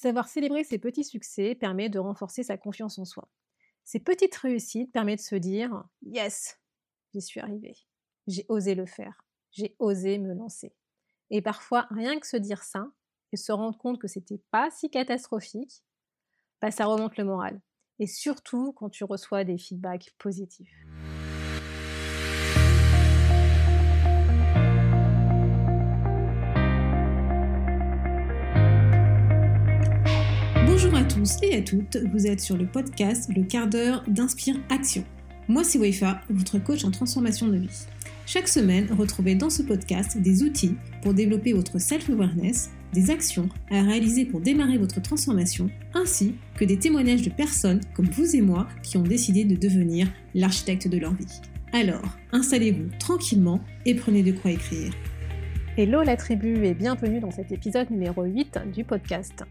Savoir célébrer ses petits succès permet de renforcer sa confiance en soi. Ces petites réussites permettent de se dire Yes, j'y suis arrivé. J'ai osé le faire. J'ai osé me lancer. Et parfois, rien que se dire ça et se rendre compte que c'était pas si catastrophique, bah, ça remonte le moral. Et surtout quand tu reçois des feedbacks positifs. Tous et à toutes, vous êtes sur le podcast Le quart d'heure d'Inspire Action. Moi c'est Weifa, votre coach en transformation de vie. Chaque semaine, retrouvez dans ce podcast des outils pour développer votre self-awareness, des actions à réaliser pour démarrer votre transformation, ainsi que des témoignages de personnes comme vous et moi qui ont décidé de devenir l'architecte de leur vie. Alors, installez-vous tranquillement et prenez de quoi écrire. Hello la tribu et bienvenue dans cet épisode numéro 8 du podcast.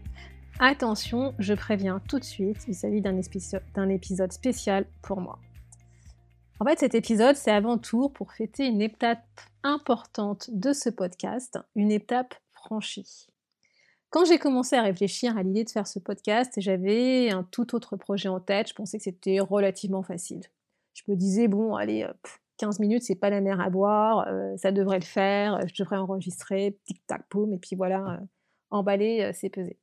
Attention, je préviens tout de suite, il s'agit d'un épisode spécial pour moi. En fait, cet épisode, c'est avant tout pour fêter une étape importante de ce podcast, une étape franchie. Quand j'ai commencé à réfléchir à l'idée de faire ce podcast, j'avais un tout autre projet en tête. Je pensais que c'était relativement facile. Je me disais, bon, allez, 15 minutes, c'est pas la mer à boire, euh, ça devrait le faire, je devrais enregistrer, tic-tac, poum, et puis voilà, euh, emballer, euh, c'est pesé.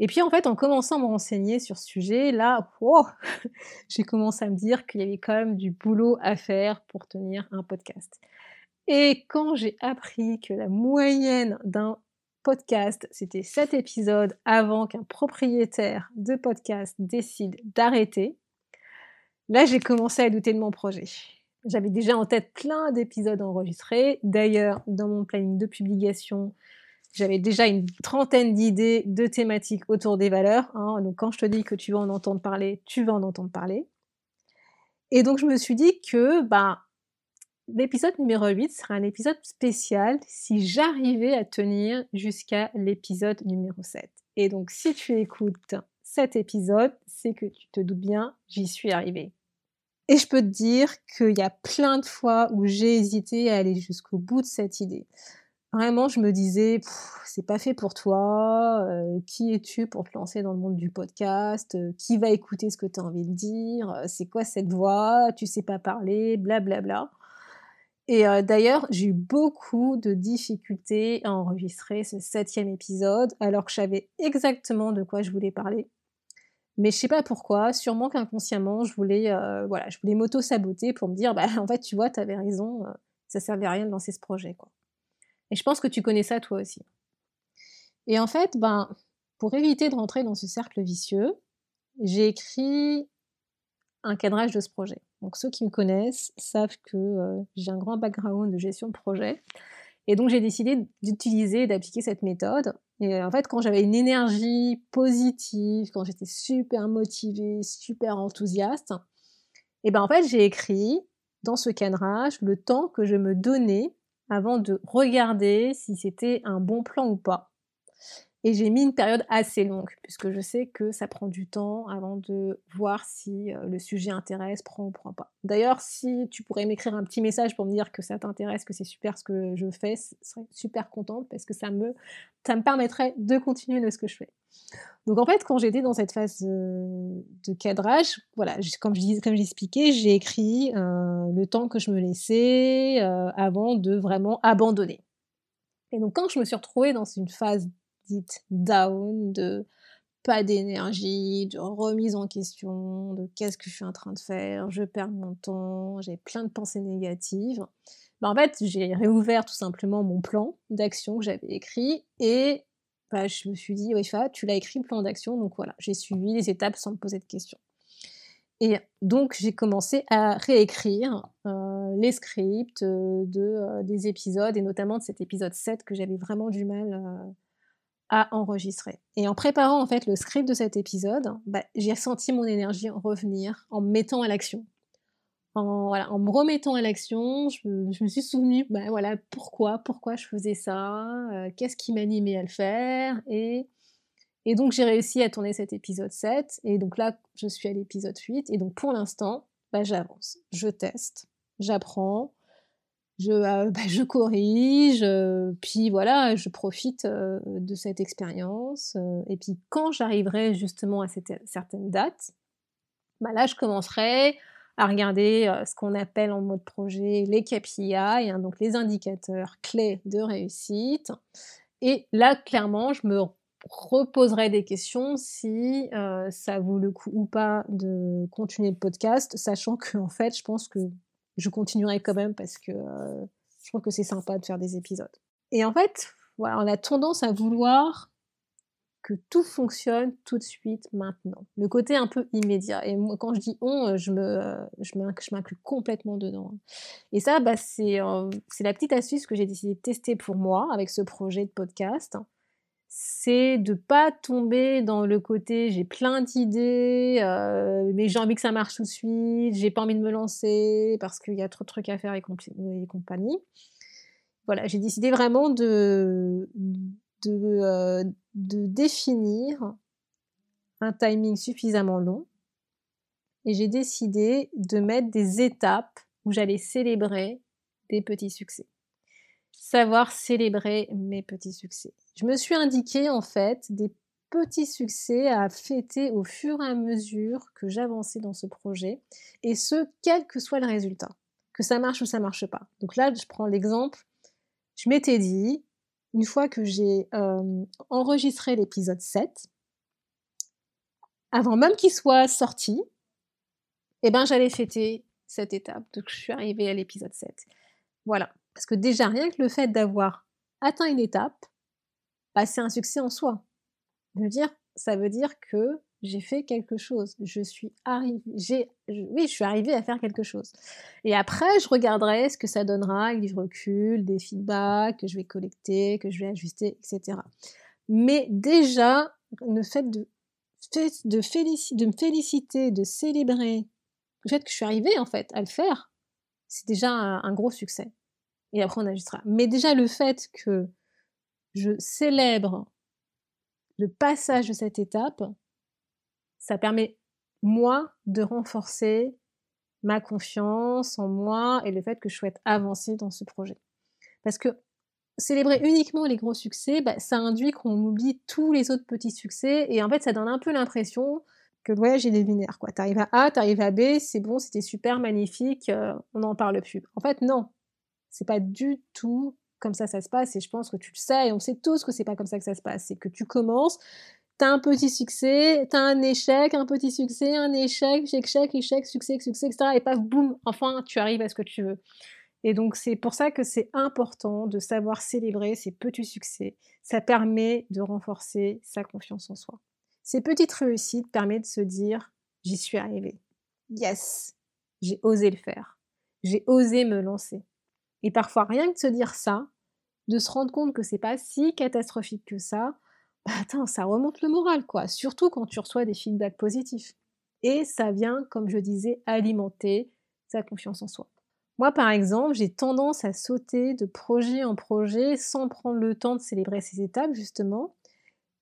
Et puis en fait, en commençant à me renseigner sur ce sujet, là, j'ai commencé à me dire qu'il y avait quand même du boulot à faire pour tenir un podcast. Et quand j'ai appris que la moyenne d'un podcast, c'était 7 épisodes avant qu'un propriétaire de podcast décide d'arrêter, là j'ai commencé à douter de mon projet. J'avais déjà en tête plein d'épisodes enregistrés. D'ailleurs, dans mon planning de publication, j'avais déjà une trentaine d'idées de thématiques autour des valeurs. Hein. Donc quand je te dis que tu vas en entendre parler, tu vas en entendre parler. Et donc je me suis dit que bah, l'épisode numéro 8 sera un épisode spécial si j'arrivais à tenir jusqu'à l'épisode numéro 7. Et donc si tu écoutes cet épisode, c'est que tu te doutes bien, j'y suis arrivée. Et je peux te dire qu'il y a plein de fois où j'ai hésité à aller jusqu'au bout de cette idée. Vraiment, je me disais, c'est pas fait pour toi. Euh, qui es-tu pour te lancer dans le monde du podcast euh, Qui va écouter ce que tu as envie de dire euh, C'est quoi cette voix Tu sais pas parler Blablabla. Bla, bla. Et d'ailleurs, j'ai eu beaucoup de difficultés à enregistrer ce septième épisode, alors que je savais exactement de quoi je voulais parler. Mais je sais pas pourquoi, sûrement qu'inconsciemment, je voulais, voilà, je voulais m'auto-saboter pour me dire, bah, en fait, tu vois, tu avais raison, ça servait à rien de lancer ce projet. Et je pense que tu connais ça toi aussi. Et en fait, ben, pour éviter de rentrer dans ce cercle vicieux, j'ai écrit un cadrage de ce projet. Donc ceux qui me connaissent savent que euh, j'ai un grand background de gestion de projet. Et donc j'ai décidé d'utiliser, d'appliquer cette méthode. Et en fait, quand j'avais une énergie positive, quand j'étais super motivée, super enthousiaste, et ben en fait j'ai écrit dans ce cadrage le temps que je me donnais avant de regarder si c'était un bon plan ou pas. Et j'ai mis une période assez longue, puisque je sais que ça prend du temps avant de voir si euh, le sujet intéresse, prend ou prend pas. D'ailleurs, si tu pourrais m'écrire un petit message pour me dire que ça t'intéresse, que c'est super ce que je fais, je serais super contente parce que ça me, ça me permettrait de continuer de ce que je fais. Donc en fait, quand j'étais dans cette phase de, cadrage, voilà, comme je comme j'expliquais, j'ai écrit euh, le temps que je me laissais euh, avant de vraiment abandonner. Et donc quand je me suis retrouvée dans une phase dite down, de pas d'énergie, de remise en question, de qu'est-ce que je suis en train de faire, je perds mon temps, j'ai plein de pensées négatives. Ben en fait, j'ai réouvert tout simplement mon plan d'action que j'avais écrit et bah, je me suis dit, oui, tu l'as écrit le plan d'action, donc voilà, j'ai suivi les étapes sans me poser de questions. Et donc j'ai commencé à réécrire euh, les scripts euh, de, euh, des épisodes, et notamment de cet épisode 7 que j'avais vraiment du mal à enregistrer. Et en préparant en fait le script de cet épisode, bah, j'ai senti mon énergie revenir en me mettant à l'action. En, voilà, en me remettant à l'action, je, me suis souvenu, bah, voilà, pourquoi, pourquoi je faisais ça, euh, qu'est-ce qui m'animait à le faire, et, donc j'ai réussi à tourner cet épisode 7, et donc là, je suis à l'épisode 8, et donc pour l'instant, bah, j'avance, je teste, j'apprends, je, bah, je corrige, puis voilà, je profite de cette expérience. et puis quand j'arriverai justement à cette, certaines dates, bah là, je commencerai à regarder ce qu'on appelle en mode projet les KPI, hein, donc les indicateurs clés de réussite. Et là, clairement, je me reposerai des questions si ça vaut le coup ou pas de continuer le podcast, sachant que en fait, je pense que je continuerai quand même parce que je trouve que c'est sympa de faire des épisodes. Et en fait, voilà, on a tendance à vouloir que tout fonctionne tout de suite maintenant. Le côté un peu immédiat. Et moi, quand je dis on, euh, je me, euh, je m'inclus complètement dedans. Et ça, bah, c'est, euh, c'est la petite astuce que j'ai décidé de tester pour moi avec ce projet de podcast. C'est de pas tomber dans le côté j'ai plein d'idées, mais j'ai envie que ça marche tout de suite, j'ai pas envie de me lancer parce qu'il y a trop de trucs à faire et, compagnie. Voilà, j'ai décidé vraiment de, de, de définir un timing suffisamment long et j'ai décidé de mettre des étapes où j'allais célébrer des petits succès. Savoir célébrer mes petits succès. Je me suis indiqué en fait des petits succès à fêter au fur et à mesure que j'avançais dans ce projet et ce, quel que soit le résultat. Que ça marche ou ça marche pas. Donc là, je prends l'exemple. Je m'étais dit, une fois que j'ai enregistré l'épisode 7, avant même qu'il soit sorti, eh ben, j'allais fêter cette étape. Donc, je suis arrivée à l'épisode 7. Voilà. Parce que déjà, rien que le fait d'avoir atteint une étape, bah, c'est un succès en soi. ça veut dire que j'ai fait quelque chose. Je suis arrivée, oui, je suis arrivée à faire quelque chose. Et après, je regarderai ce que ça donnera avec du recul, des feedbacks que je vais collecter, que je vais ajuster, etc. Mais déjà, le fait de, me féliciter, de célébrer le fait que je suis arrivée, en fait, à le faire, c'est déjà un gros succès. Et après, on ajustera. Mais déjà, le fait que je célèbre le passage de cette étape, ça permet, moi, de renforcer ma confiance en moi et le fait que je souhaite avancer dans ce projet. Parce que célébrer uniquement les gros succès, bah, ça induit qu'on oublie tous les autres petits succès et en fait ça donne un peu l'impression que le voyage est linéaire. Quoi. T'arrives à A, t'arrives à B, c'est bon, c'était super, magnifique, euh, on n'en parle plus. En fait non, c'est pas du tout comme ça ça se passe et je pense que tu le sais et on sait tous que c'est pas comme ça que ça se passe. C'est que tu commences, T'as un petit succès, t'as un échec, un petit succès, un échec, échec, échec, succès, succès, etc. Et paf, boum, enfin, tu arrives à ce que tu veux. Et donc, c'est pour ça que c'est important de savoir célébrer ces petits succès. Ça permet de renforcer sa confiance en soi. Ces petites réussites permettent de se dire, j'y suis arrivé. Yes, j'ai osé le faire. J'ai osé me lancer. Et parfois, rien que de se dire ça, de se rendre compte que c'est pas si catastrophique que ça, bah, attends, ça remonte le moral, quoi. Surtout quand tu reçois des feedbacks positifs. Et ça vient, comme je disais, alimenter sa confiance en soi. Moi, par exemple, j'ai tendance à sauter de projet en projet sans prendre le temps de célébrer ces étapes, justement.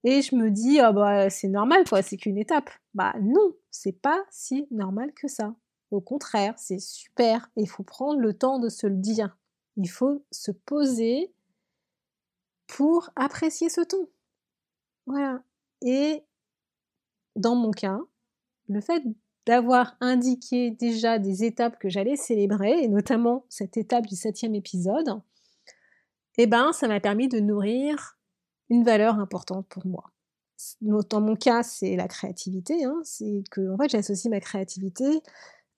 Et je me dis, ah bah, c'est normal, quoi, c'est qu'une étape. Bah non, c'est pas si normal que ça. Au contraire, c'est super. Il faut prendre le temps de se le dire. Il faut se poser pour apprécier ce ton. Voilà. Et dans mon cas, le fait d'avoir indiqué déjà des étapes que j'allais célébrer, et notamment cette étape du septième épisode, eh ben, ça m'a permis de nourrir une valeur importante pour moi. Dans mon cas, c'est la créativité. Hein. c'est que, en fait, j'associe ma créativité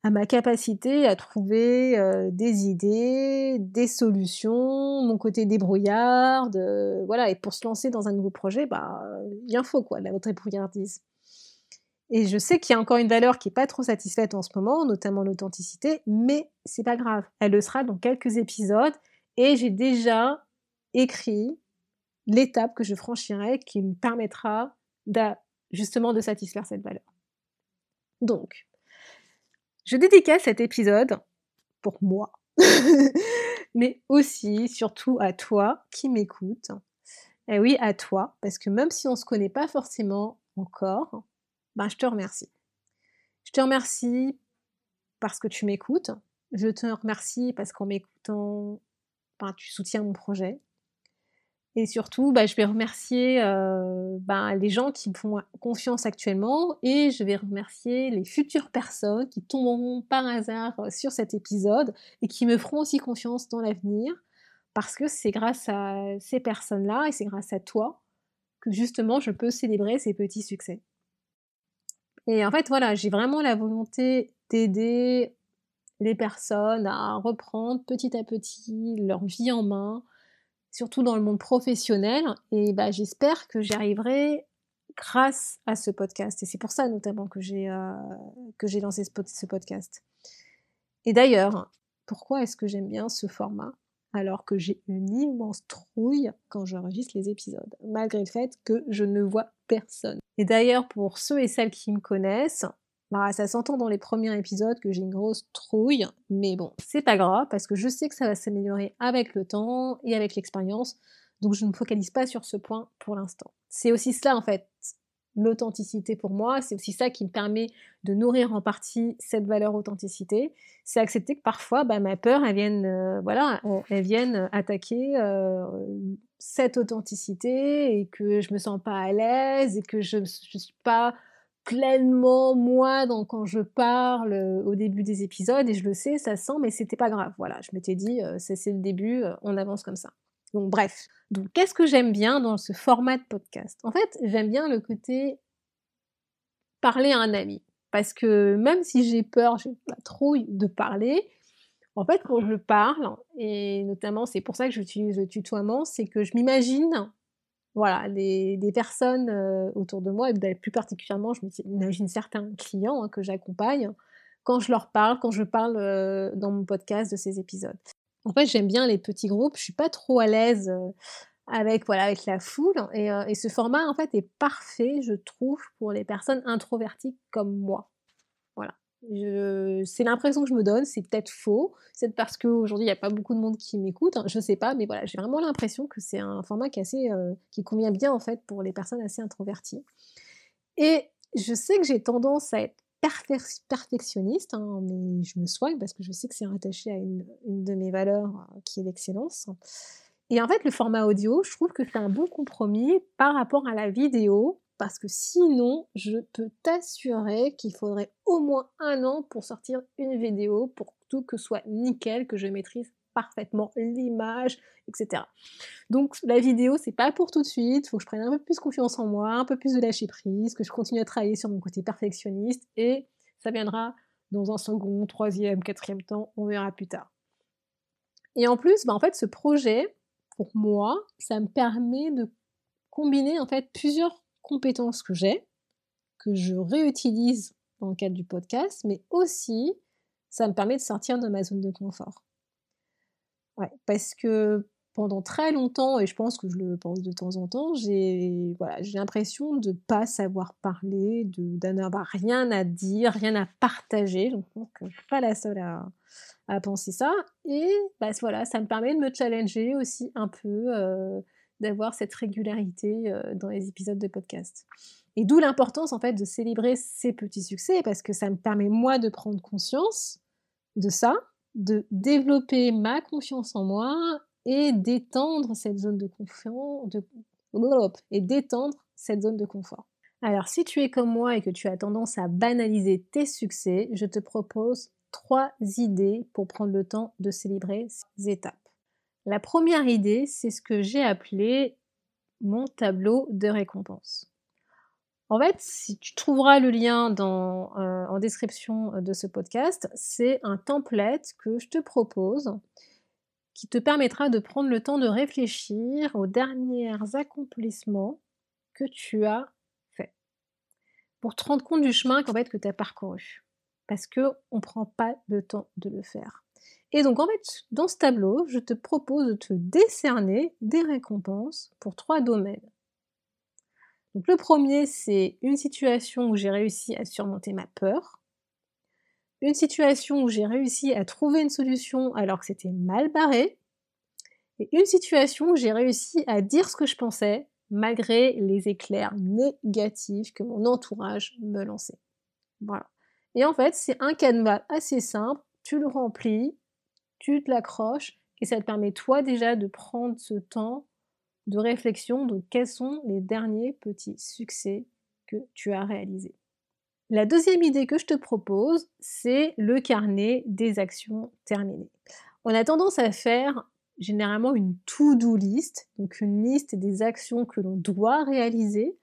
à ma capacité à trouver euh, des idées, des solutions, mon côté débrouillarde, voilà. Et pour se lancer dans un nouveau projet, bah, il en faut quoi, la votre débrouillardise. Et je sais qu'il y a encore une valeur qui est pas trop satisfaite en ce moment, notamment l'authenticité, mais c'est pas grave. Elle le sera dans quelques épisodes et j'ai déjà écrit l'étape que je franchirai qui me permettra justement de satisfaire cette valeur. Donc, je dédicace cet épisode pour moi, mais aussi, surtout à toi qui m'écoutes. Et oui, à toi, parce que même si on ne se connaît pas forcément encore, ben, je te remercie. Je te remercie parce que tu m'écoutes. je te remercie parce qu'en m'écoutant, ben, tu soutiens mon projet. Et surtout, bah, je vais remercier euh, bah, les gens qui me font confiance actuellement et je vais remercier les futures personnes qui tomberont par hasard euh, sur cet épisode et qui me feront aussi confiance dans l'avenir parce que c'est grâce à ces personnes-là et c'est grâce à toi que justement je peux célébrer ces petits succès. Et en fait, voilà, j'ai vraiment la volonté d'aider les personnes à reprendre petit à petit leur vie en main, surtout dans le monde professionnel. Et bah, j'espère que j'y arriverai grâce à ce podcast. Et c'est pour ça notamment que j'ai euh, lancé ce podcast. Et d'ailleurs, pourquoi est-ce que j'aime bien ce format alors que j'ai une immense trouille quand j'enregistre les épisodes, malgré le fait que je ne vois personne? Et d'ailleurs, pour ceux et celles qui me connaissent, bah, ça s'entend dans les premiers épisodes que j'ai une grosse trouille, mais bon, c'est pas grave parce que je sais que ça va s'améliorer avec le temps et avec l'expérience, donc je ne me focalise pas sur ce point pour l'instant. C'est aussi cela en fait, l'authenticité pour moi, c'est aussi ça qui me permet de nourrir en partie cette valeur authenticité, c'est accepter que parfois bah, ma peur, elle vienne, euh, voilà, elle vienne attaquer euh, cette authenticité et que je me sens pas à l'aise et que je ne suis pas pleinement moi dans, quand je parle euh, au début des épisodes et je le sais, ça sent, mais c'était pas grave. Voilà, je m'étais dit, euh, c'est le début, euh, on avance comme ça. Donc bref. Donc qu'est-ce que j'aime bien dans ce format de podcast? En fait, j'aime bien le côté parler à un ami. Parce que même si j'ai peur, j'ai pas trop de parler, en fait, quand je parle, et notamment c'est pour ça que j'utilise le tutoiement, c'est que je m'imagine voilà, des, personnes euh, autour de moi, et plus particulièrement, je m'imagine certains clients hein, que j'accompagne, quand je leur parle, quand je parle euh, dans mon podcast de ces épisodes. En fait, j'aime bien les petits groupes, je suis pas trop à l'aise euh, avec, voilà, avec la foule, et, et, ce format, en fait, est parfait, je trouve, pour les personnes introverties comme moi. C'est l'impression que je me donne, c'est peut-être faux, c'est parce qu'aujourd'hui il n'y a pas beaucoup de monde qui m'écoute, hein, je sais pas, mais voilà, j'ai vraiment l'impression que c'est un format qui, euh, qui convient bien en fait pour les personnes assez introverties. Et je sais que j'ai tendance à être perfectionniste, hein, mais je me soigne parce que je sais que c'est rattaché à une, une, de mes valeurs euh, qui est l'excellence. Et en fait, le format audio, je trouve que c'est un bon compromis par rapport à la vidéo parce que sinon, je peux t'assurer qu'il faudrait au moins un an pour sortir une vidéo pour tout que soit nickel, que je maîtrise parfaitement l'image, etc. Donc la vidéo, c'est pas pour tout de suite, faut que je prenne un peu plus confiance en moi, un peu plus de lâcher prise, que je continue à travailler sur mon côté perfectionniste, et ça viendra dans un second, troisième, quatrième temps, on verra plus tard. Et en plus, bah, en fait, ce projet, pour moi, ça me permet de combiner en fait plusieurs compétences que j'ai, que je réutilise dans le cadre du podcast, mais aussi ça me permet de sortir de ma zone de confort. Ouais, parce que pendant très longtemps, et je pense que je le pense de temps en temps, j'ai voilà, l'impression de pas savoir parler, de n'avoir rien à dire, rien à partager. Donc, je suis pas la seule à, à penser ça. Et bah, voilà, ça me permet de me challenger aussi un peu, euh, d'avoir cette régularité euh, dans les épisodes de podcast. Et d'où l'importance en fait de célébrer ces petits succès parce que ça me permet moi de prendre conscience de ça, de développer ma confiance en moi et d'étendre cette zone de confiance de, et d'étendre cette zone de confort. Alors si tu es comme moi et que tu as tendance à banaliser tes succès, je te propose trois idées pour prendre le temps de célébrer ces étapes. La première idée, c'est ce que j'ai appelé mon tableau de récompense. En fait, si tu trouveras le lien euh, en description de ce podcast, c'est un template que je te propose qui te permettra de prendre le temps de réfléchir aux derniers accomplissements que tu as faits. Pour te rendre compte du chemin qu'en fait, que tu as parcouru. Parce qu'on ne prend pas le temps de le faire. Et donc en fait, dans ce tableau, je te propose de te décerner des récompenses pour trois domaines. Donc le premier, c'est une situation où j'ai réussi à surmonter ma peur. Une situation où j'ai réussi à trouver une solution alors que c'était mal barré. Et une situation où j'ai réussi à dire ce que je pensais malgré les éclairs négatifs que mon entourage me lançait. Voilà. Et en fait, c'est un canevas assez simple tu le remplis, tu te l'accroches et ça te permet toi déjà de prendre ce temps de réflexion de quels sont les derniers petits succès que tu as réalisés. La deuxième idée que je te propose, c'est le carnet des actions terminées. On a tendance à faire généralement une to-do list, donc une liste des actions que l'on doit réaliser,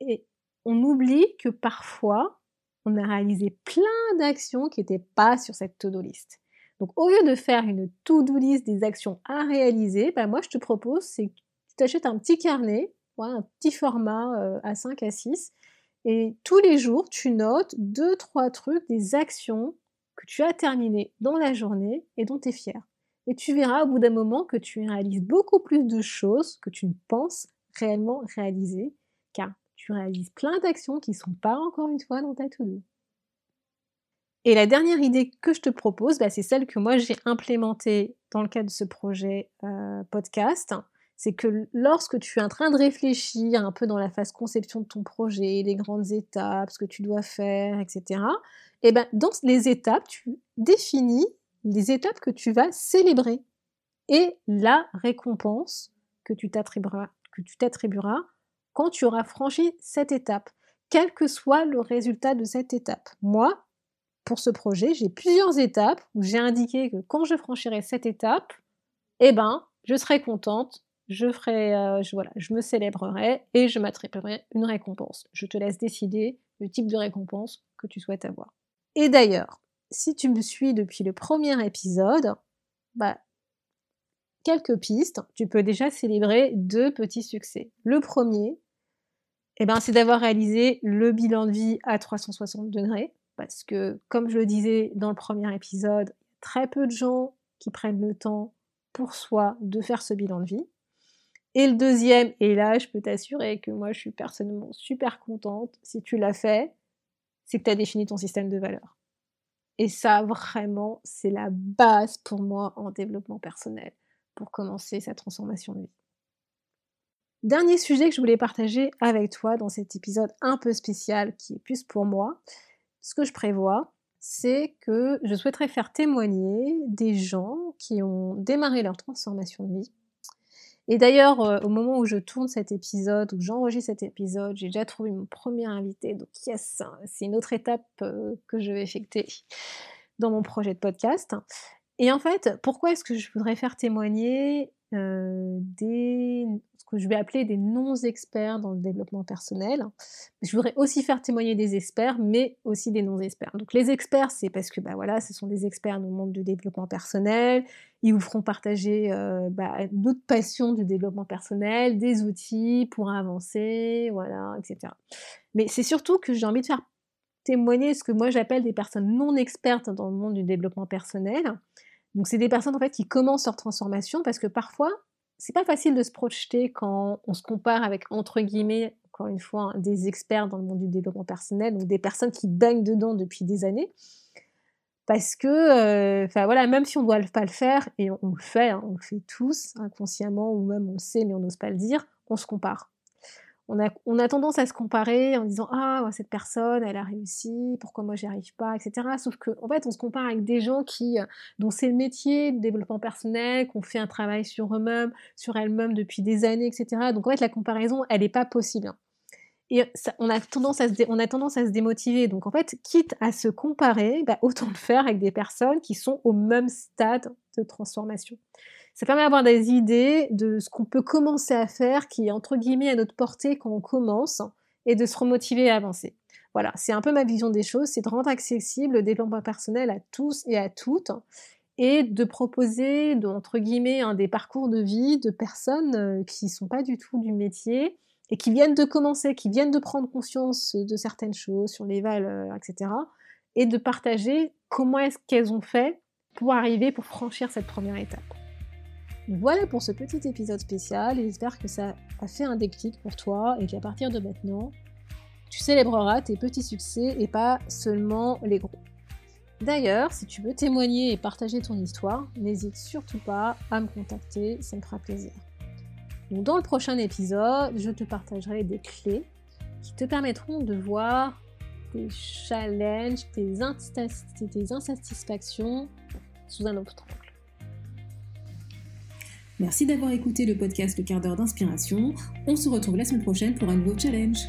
et on oublie que parfois, on a réalisé plein d'actions qui n'étaient pas sur cette to-do list. Donc au lieu de faire une to-do list des actions à réaliser, bah, moi je te propose, c'est que tu t'achètes un petit carnet, un petit format à 5 à 6, et tous les jours, tu notes deux, trois trucs, des actions que tu as terminées dans la journée et dont tu es fier. Et tu verras au bout d'un moment que tu réalises beaucoup plus de choses que tu ne penses réellement réaliser, car tu réalises plein d'actions qui ne sont pas encore une fois dans ta to-do. Et la dernière idée que je te propose, bah, c'est celle que moi j'ai implémentée dans le cadre de ce projet euh, podcast. C'est que lorsque tu es en train de réfléchir un peu dans la phase conception de ton projet, les grandes étapes, ce que tu dois faire, etc., et ben dans les étapes, tu définis les étapes que tu vas célébrer et la récompense que tu t'attribueras quand tu auras franchi cette étape, quel que soit le résultat de cette étape. Moi, pour ce projet, j'ai plusieurs étapes où j'ai indiqué que quand je franchirai cette étape, eh ben, je serai contente, je ferai, euh, je, me célébrerai et je m'attribuerai une récompense. Je te laisse décider le type de récompense que tu souhaites avoir. Et d'ailleurs, si tu me suis depuis le premier épisode, bah, quelques pistes, tu peux déjà célébrer deux petits succès. Le premier, eh ben, c'est d'avoir réalisé le bilan de vie à 360 degrés parce que, comme je le disais dans le premier épisode, très peu de gens qui prennent le temps pour soi de faire ce bilan de vie. Et le deuxième, et là, je peux t'assurer que moi, je suis personnellement super contente, si tu l'as fait, c'est que tu as défini ton système de valeurs. Et ça, vraiment, c'est la base pour moi en développement personnel, pour commencer sa transformation de vie. Dernier sujet que je voulais partager avec toi dans cet épisode un peu spécial qui est plus pour moi, ce que je prévois, c'est que je souhaiterais faire témoigner des gens qui ont démarré leur transformation de vie. Et d'ailleurs, euh, au moment où je tourne cet épisode, où j'enregistre cet épisode, j'ai déjà trouvé mon premier invité. Donc, yes, c'est une autre étape euh, que je vais effectuer dans mon projet de podcast. Et en fait, pourquoi est-ce que je voudrais faire témoigner euh, des ce que je vais appeler des non-experts dans le développement personnel. Je voudrais aussi faire témoigner des experts, mais aussi des non-experts. Donc les experts, c'est parce que bah, voilà, ce sont des experts dans le monde du développement personnel. Ils vous feront partager euh, bah, d'autres passions du développement personnel, des outils pour avancer, voilà, etc. Mais c'est surtout que j'ai envie de faire témoigner ce que moi j'appelle des personnes non expertes dans le monde du développement personnel donc c'est des personnes en fait qui commencent leur transformation parce que parfois c'est pas facile de se projeter quand on se compare avec entre guillemets encore une fois hein, des experts dans le monde du développement personnel ou des personnes qui baignent dedans depuis des années. Parce que euh, voilà même si on doit pas le faire et on, le fait hein, on le fait tous inconsciemment ou même on le sait mais on n'ose pas le dire on se compare on a, tendance à se comparer en disant ah cette personne elle a réussi pourquoi moi j'y arrive pas etc sauf qu'en en fait on se compare avec des gens qui euh, dont c'est le métier de développement personnel qu'on fait un travail sur eux-mêmes sur elles-mêmes depuis des années etc donc en fait la comparaison elle n'est pas possible hein. et on a tendance à se démotiver donc en fait quitte à se comparer bah, autant le faire avec des personnes qui sont au même stade de transformation ça permet d'avoir des idées de ce qu'on peut commencer à faire qui est entre guillemets à notre portée quand on commence et de se remotiver à avancer. Voilà, c'est un peu ma vision des choses, c'est de rendre accessible le développement personnel à tous et à toutes et de proposer, entre guillemets, un des parcours de vie de personnes euh, qui ne sont pas du tout du métier et qui viennent de commencer, qui viennent de prendre conscience de certaines choses sur les valeurs, etc. Et de partager comment est-ce qu'elles ont fait pour arriver, pour franchir cette première étape. Voilà pour ce petit épisode spécial et j'espère que ça a fait un déclic pour toi et qu'à partir de maintenant, tu célébreras tes petits succès et pas seulement les gros. D'ailleurs, si tu veux témoigner et partager ton histoire, n'hésite surtout pas à me contacter, ça me fera plaisir. Dans le prochain épisode, je te partagerai des clés qui te permettront de voir tes challenges, tes insatisfactions sous un autre angle. Merci d'avoir écouté le podcast Le quart d'heure d'inspiration. On se retrouve la semaine prochaine pour un nouveau challenge.